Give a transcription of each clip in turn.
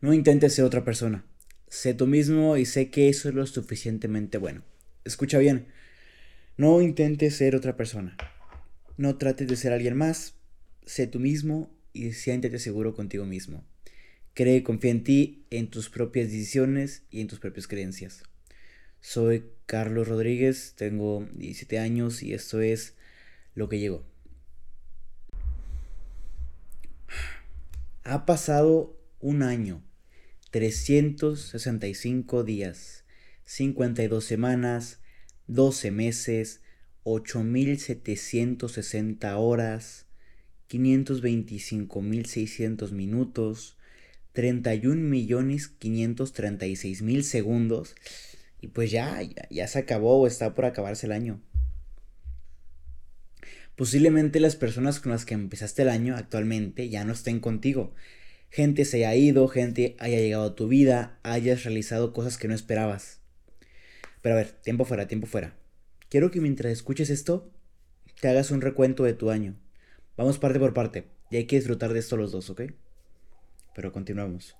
No intentes ser otra persona. Sé tú mismo y sé que eso es lo suficientemente bueno. Escucha bien. No intentes ser otra persona. No trates de ser alguien más. Sé tú mismo y siéntete seguro contigo mismo. Cree y confía en ti, en tus propias decisiones y en tus propias creencias. Soy Carlos Rodríguez, tengo 17 años y esto es lo que llegó. Ha pasado un año, 365 días, 52 semanas, 12 meses, 8.760 horas, 525.600 minutos, 31.536.000 segundos. Y pues ya, ya, ya, se acabó o está por acabarse el año. Posiblemente las personas con las que empezaste el año actualmente ya no estén contigo. Gente se haya ido, gente haya llegado a tu vida, hayas realizado cosas que no esperabas. Pero a ver, tiempo fuera, tiempo fuera. Quiero que mientras escuches esto, te hagas un recuento de tu año. Vamos parte por parte, y hay que disfrutar de esto los dos, ¿ok? Pero continuamos.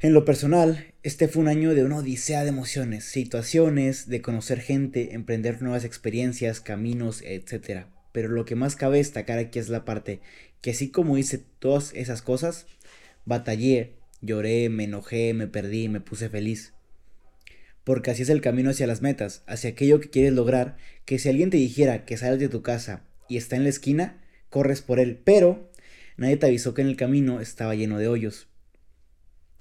En lo personal, este fue un año de una odisea de emociones, situaciones, de conocer gente, emprender nuevas experiencias, caminos, etc. Pero lo que más cabe destacar aquí es la parte que así como hice todas esas cosas, batallé, lloré, me enojé, me perdí, me puse feliz porque así es el camino hacia las metas, hacia aquello que quieres lograr, que si alguien te dijera que sales de tu casa y está en la esquina, corres por él, pero nadie te avisó que en el camino estaba lleno de hoyos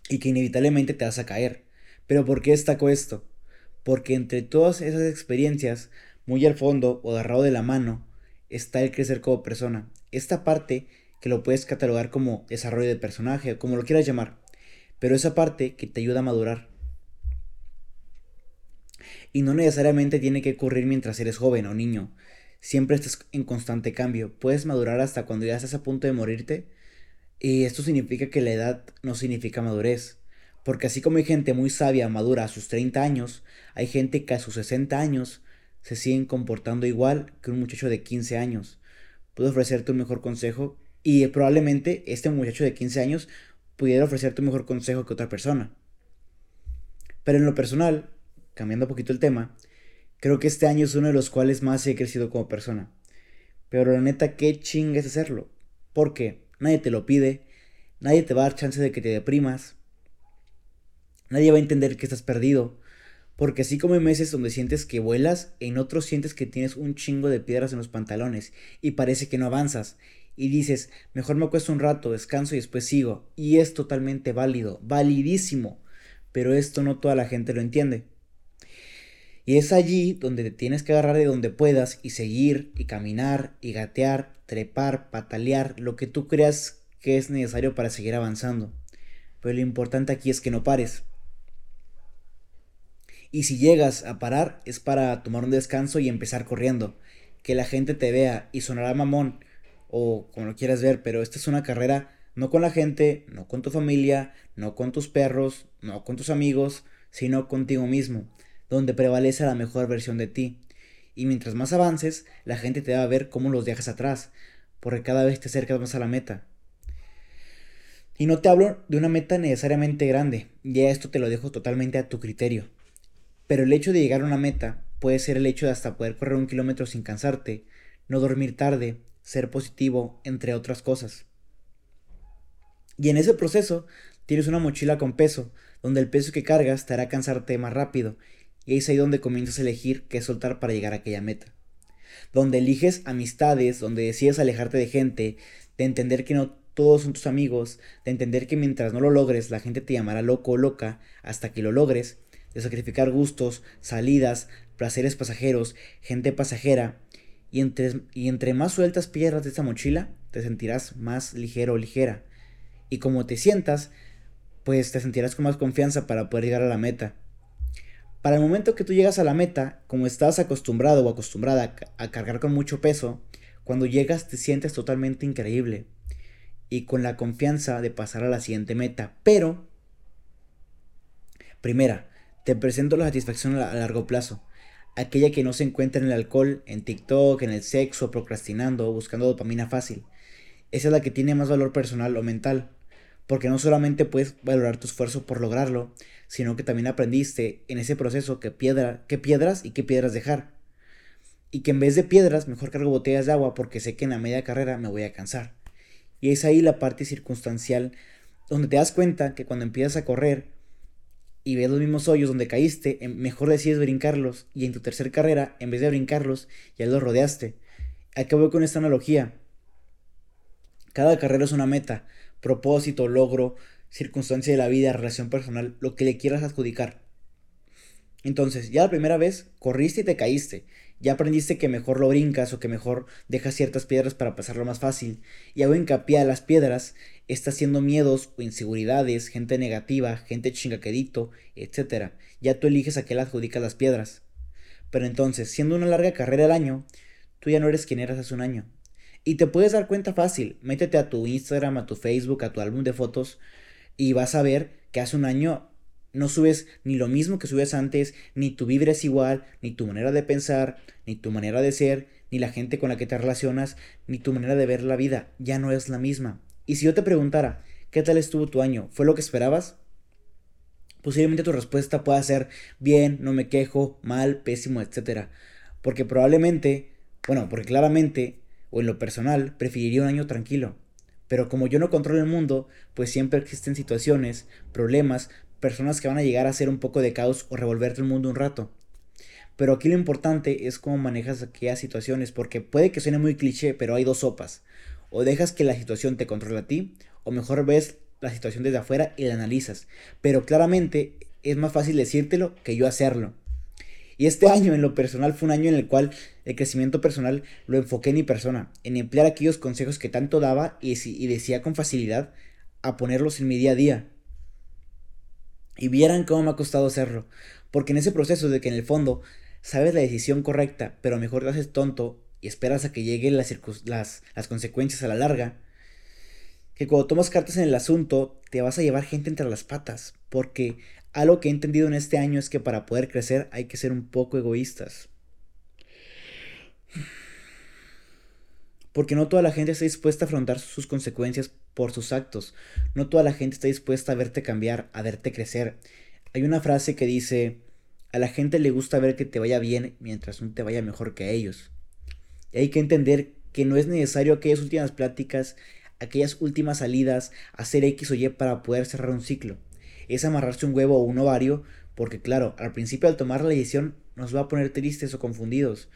y que inevitablemente te vas a caer. Pero ¿por qué destaco esto? Porque entre todas esas experiencias, muy al fondo o agarrado de la mano, está el crecer como persona. Esta parte que lo puedes catalogar como desarrollo de personaje, como lo quieras llamar, pero esa parte que te ayuda a madurar y no necesariamente tiene que ocurrir mientras eres joven o niño. Siempre estás en constante cambio. Puedes madurar hasta cuando ya estás a punto de morirte. Y esto significa que la edad no significa madurez. Porque así como hay gente muy sabia, madura a sus 30 años, hay gente que a sus 60 años se siguen comportando igual que un muchacho de 15 años. Puedo ofrecerte un mejor consejo y probablemente este muchacho de 15 años pudiera ofrecerte un mejor consejo que otra persona. Pero en lo personal, cambiando un poquito el tema, creo que este año es uno de los cuales más he crecido como persona. Pero la neta, qué chinga es hacerlo. Porque nadie te lo pide, nadie te va a dar chance de que te deprimas, nadie va a entender que estás perdido. Porque así como hay meses donde sientes que vuelas, en otros sientes que tienes un chingo de piedras en los pantalones y parece que no avanzas. Y dices, mejor me acuesto un rato, descanso y después sigo. Y es totalmente válido, validísimo. Pero esto no toda la gente lo entiende. Y es allí donde te tienes que agarrar de donde puedas y seguir y caminar y gatear, trepar, patalear, lo que tú creas que es necesario para seguir avanzando. Pero lo importante aquí es que no pares. Y si llegas a parar es para tomar un descanso y empezar corriendo. Que la gente te vea y sonará mamón o como lo quieras ver, pero esta es una carrera no con la gente, no con tu familia, no con tus perros, no con tus amigos, sino contigo mismo donde prevalece la mejor versión de ti. Y mientras más avances, la gente te va a ver cómo los dejas atrás, porque cada vez te acercas más a la meta. Y no te hablo de una meta necesariamente grande, ya esto te lo dejo totalmente a tu criterio. Pero el hecho de llegar a una meta puede ser el hecho de hasta poder correr un kilómetro sin cansarte, no dormir tarde, ser positivo, entre otras cosas. Y en ese proceso tienes una mochila con peso, donde el peso que cargas te hará cansarte más rápido y es ahí donde comienzas a elegir qué soltar para llegar a aquella meta. Donde eliges amistades, donde decides alejarte de gente, de entender que no todos son tus amigos, de entender que mientras no lo logres la gente te llamará loco o loca hasta que lo logres, de sacrificar gustos, salidas, placeres pasajeros, gente pasajera, y entre, y entre más sueltas pierdas de esta mochila, te sentirás más ligero o ligera. Y como te sientas, pues te sentirás con más confianza para poder llegar a la meta. Para el momento que tú llegas a la meta, como estás acostumbrado o acostumbrada a cargar con mucho peso, cuando llegas te sientes totalmente increíble y con la confianza de pasar a la siguiente meta. Pero, primera, te presento la satisfacción a largo plazo, aquella que no se encuentra en el alcohol, en TikTok, en el sexo, procrastinando o buscando dopamina fácil. Esa es la que tiene más valor personal o mental, porque no solamente puedes valorar tu esfuerzo por lograrlo, sino que también aprendiste en ese proceso qué piedra, qué piedras y qué piedras dejar. Y que en vez de piedras, mejor cargo botellas de agua porque sé que en la media carrera me voy a cansar. Y es ahí la parte circunstancial donde te das cuenta que cuando empiezas a correr y ves los mismos hoyos donde caíste, em, mejor decides brincarlos y en tu tercera carrera, en vez de brincarlos, ya los rodeaste. ¿A qué voy con esta analogía? Cada carrera es una meta, propósito, logro, circunstancia de la vida, relación personal, lo que le quieras adjudicar. Entonces, ya la primera vez corriste y te caíste. Ya aprendiste que mejor lo brincas o que mejor dejas ciertas piedras para pasarlo más fácil. Y hago hincapié a las piedras, está haciendo miedos o inseguridades, gente negativa, gente chingaquedito, etc. Ya tú eliges a qué le adjudicas las piedras. Pero entonces, siendo una larga carrera al año, tú ya no eres quien eras hace un año. Y te puedes dar cuenta fácil. Métete a tu Instagram, a tu Facebook, a tu álbum de fotos y vas a ver que hace un año no subes ni lo mismo que subes antes, ni tu vibra es igual, ni tu manera de pensar, ni tu manera de ser, ni la gente con la que te relacionas, ni tu manera de ver la vida, ya no es la misma. Y si yo te preguntara, ¿qué tal estuvo tu año? ¿Fue lo que esperabas? Posiblemente tu respuesta pueda ser bien, no me quejo, mal, pésimo, etc. Porque probablemente, bueno, porque claramente, o en lo personal, preferiría un año tranquilo, pero como yo no controlo el mundo, pues siempre existen situaciones, problemas, personas que van a llegar a hacer un poco de caos o revolverte el mundo un rato. Pero aquí lo importante es cómo manejas aquellas situaciones, porque puede que suene muy cliché, pero hay dos sopas. O dejas que la situación te controle a ti, o mejor ves la situación desde afuera y la analizas. Pero claramente es más fácil decírtelo que yo hacerlo. Y este año en lo personal fue un año en el cual el crecimiento personal lo enfoqué en mi persona, en emplear aquellos consejos que tanto daba y, y decía con facilidad a ponerlos en mi día a día. Y vieran cómo me ha costado hacerlo, porque en ese proceso de que en el fondo sabes la decisión correcta, pero mejor te haces tonto y esperas a que lleguen las, las, las consecuencias a la larga, que cuando tomas cartas en el asunto te vas a llevar gente entre las patas, porque algo que he entendido en este año es que para poder crecer hay que ser un poco egoístas. Porque no toda la gente está dispuesta a afrontar sus consecuencias por sus actos. No toda la gente está dispuesta a verte cambiar, a verte crecer. Hay una frase que dice, a la gente le gusta ver que te vaya bien mientras no te vaya mejor que a ellos. Y hay que entender que no es necesario aquellas últimas pláticas, aquellas últimas salidas, hacer X o Y para poder cerrar un ciclo es amarrarse un huevo o un ovario, porque claro, al principio al tomar la decisión nos va a poner tristes o confundidos,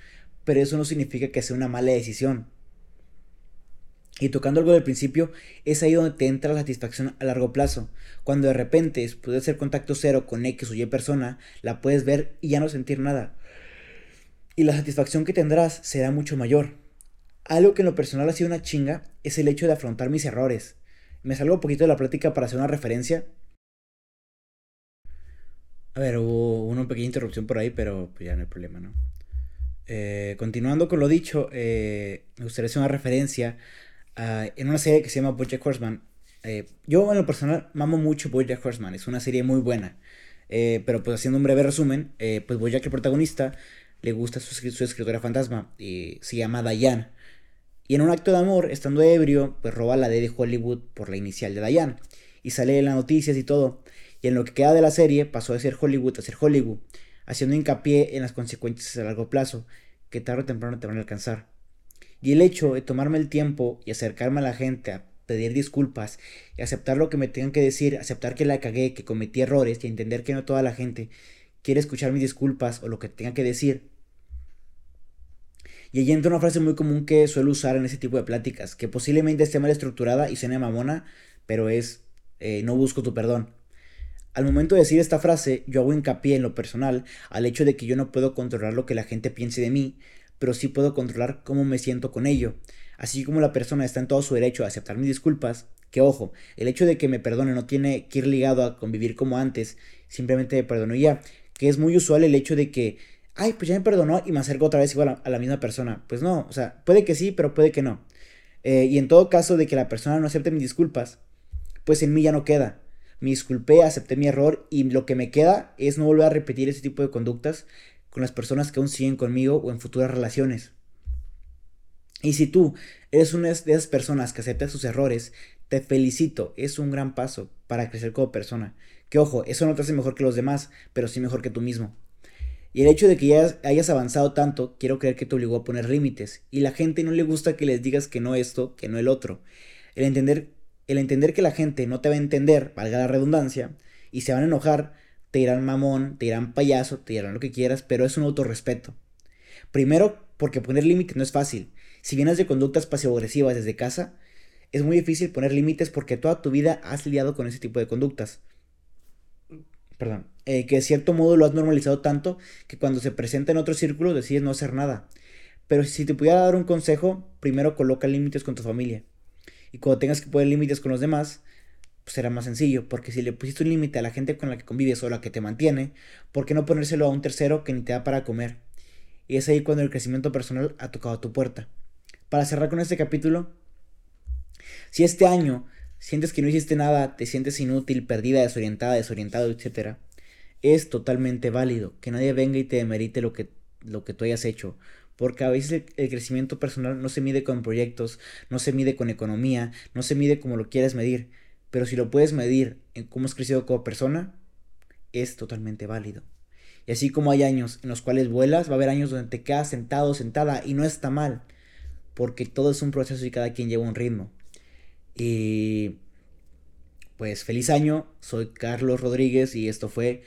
pero eso no significa que sea una mala decisión. Y tocando algo del principio, es ahí donde te entra la satisfacción a largo plazo. Cuando de repente, después de hacer contacto cero con X o Y persona, la puedes ver y ya no sentir nada. Y la satisfacción que tendrás será mucho mayor. Algo que en lo personal ha sido una chinga es el hecho de afrontar mis errores. Me salgo un poquito de la plática para hacer una referencia, a ver, hubo una pequeña interrupción por ahí, pero pues ya no hay problema, ¿no? Eh, continuando con lo dicho, eh, me gustaría hacer una referencia en una serie que se llama Bojack Horseman. Eh, yo en lo personal mamo mucho Bojack Horseman, es una serie muy buena. pero pues haciendo un breve resumen, pues Bojack el protagonista le gusta su, su escritora fantasma y se llama Diane. Y en un acto de amor, estando ebrio, pues roba la D de Hollywood por la inicial de Diane. Y sale en las noticias y todo y en lo que queda de la serie pasó de ser Hollywood a ser Hollywood, haciendo hincapié en las consecuencias a largo plazo, que tarde o temprano te van a alcanzar. Y el hecho de tomarme el tiempo y acercarme a la gente a pedir disculpas y aceptar lo que me tengan que decir, aceptar que la cagué, que cometí errores y entender que no toda la gente quiere escuchar mis disculpas o lo que tenga que decir. Y ahí entra una frase muy común que suelo usar en ese tipo de pláticas, que posiblemente esté mal estructurada y suene mamona, pero es eh, no busco tu perdón. Al momento de decir esta frase, yo hago hincapié en lo personal al hecho de que yo no puedo controlar lo que la gente piense de mí, pero sí puedo controlar cómo me siento con ello. Así como la persona está en todo su derecho a aceptar mis disculpas, que ojo, el hecho de que me perdone no tiene que ir ligado a convivir como antes, simplemente me perdono ya, que es muy usual el hecho de que, ay, pues ya me perdonó y me acerco otra vez igual a, la misma persona. Pues no, o sea, puede que sí, pero puede que no. Eh, y en todo caso de que la persona no acepte mis disculpas, pues en mí ya no queda me disculpé, acepté mi error y lo que me queda es no volver a repetir ese tipo de conductas con las personas que aún siguen conmigo o en futuras relaciones. Y si tú eres una de esas personas que acepta sus errores, Te felicito, es un gran paso para crecer como persona. Que ojo, eso no te hace mejor que los demás, pero sí mejor que tú mismo. Y el hecho de que ya hayas avanzado tanto, quiero creer que te obligó a poner límites. Y la gente no le gusta que les digas que no esto, que no el otro. El entender, el entender que la gente no te va a entender, valga la redundancia, y se van a enojar, te dirán mamón, te dirán payaso, te dirán lo que quieras, pero es un autorrespeto. Primero, porque poner límites no es fácil. Si vienes de conductas pasivo-agresivas desde casa, es muy difícil poner límites porque toda tu vida has lidiado con ese tipo de conductas perdón, eh, que de cierto modo lo has normalizado tanto que cuando se presenta en otro círculo decides no hacer nada. Pero si te pudiera dar un consejo, primero coloca límites con tu familia. Y cuando tengas que poner límites con los demás, pues será más sencillo, porque si le pusiste un límite a la gente con la que convives o la que te mantiene, ¿por qué no ponérselo a un tercero que ni te da para comer? Y es ahí cuando el crecimiento personal ha tocado tu puerta. Para cerrar con este capítulo, si este año sientes que no hiciste nada, te sientes inútil, perdida, desorientada, desorientado, etc., es totalmente válido que nadie venga y te demerite lo que, lo que tú hayas hecho. Porque a veces el, crecimiento personal no se mide con proyectos, no se mide con economía, no se mide como lo quieres medir. Pero si lo puedes medir en cómo has crecido como persona, es totalmente válido. Y así como hay años en los cuales vuelas, va a haber años donde te quedas sentado, sentada, y no está mal. Porque todo es un proceso y cada quien lleva un ritmo. Y pues feliz año, soy Carlos Rodríguez y esto fue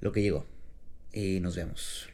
lo que llegó. Y nos vemos.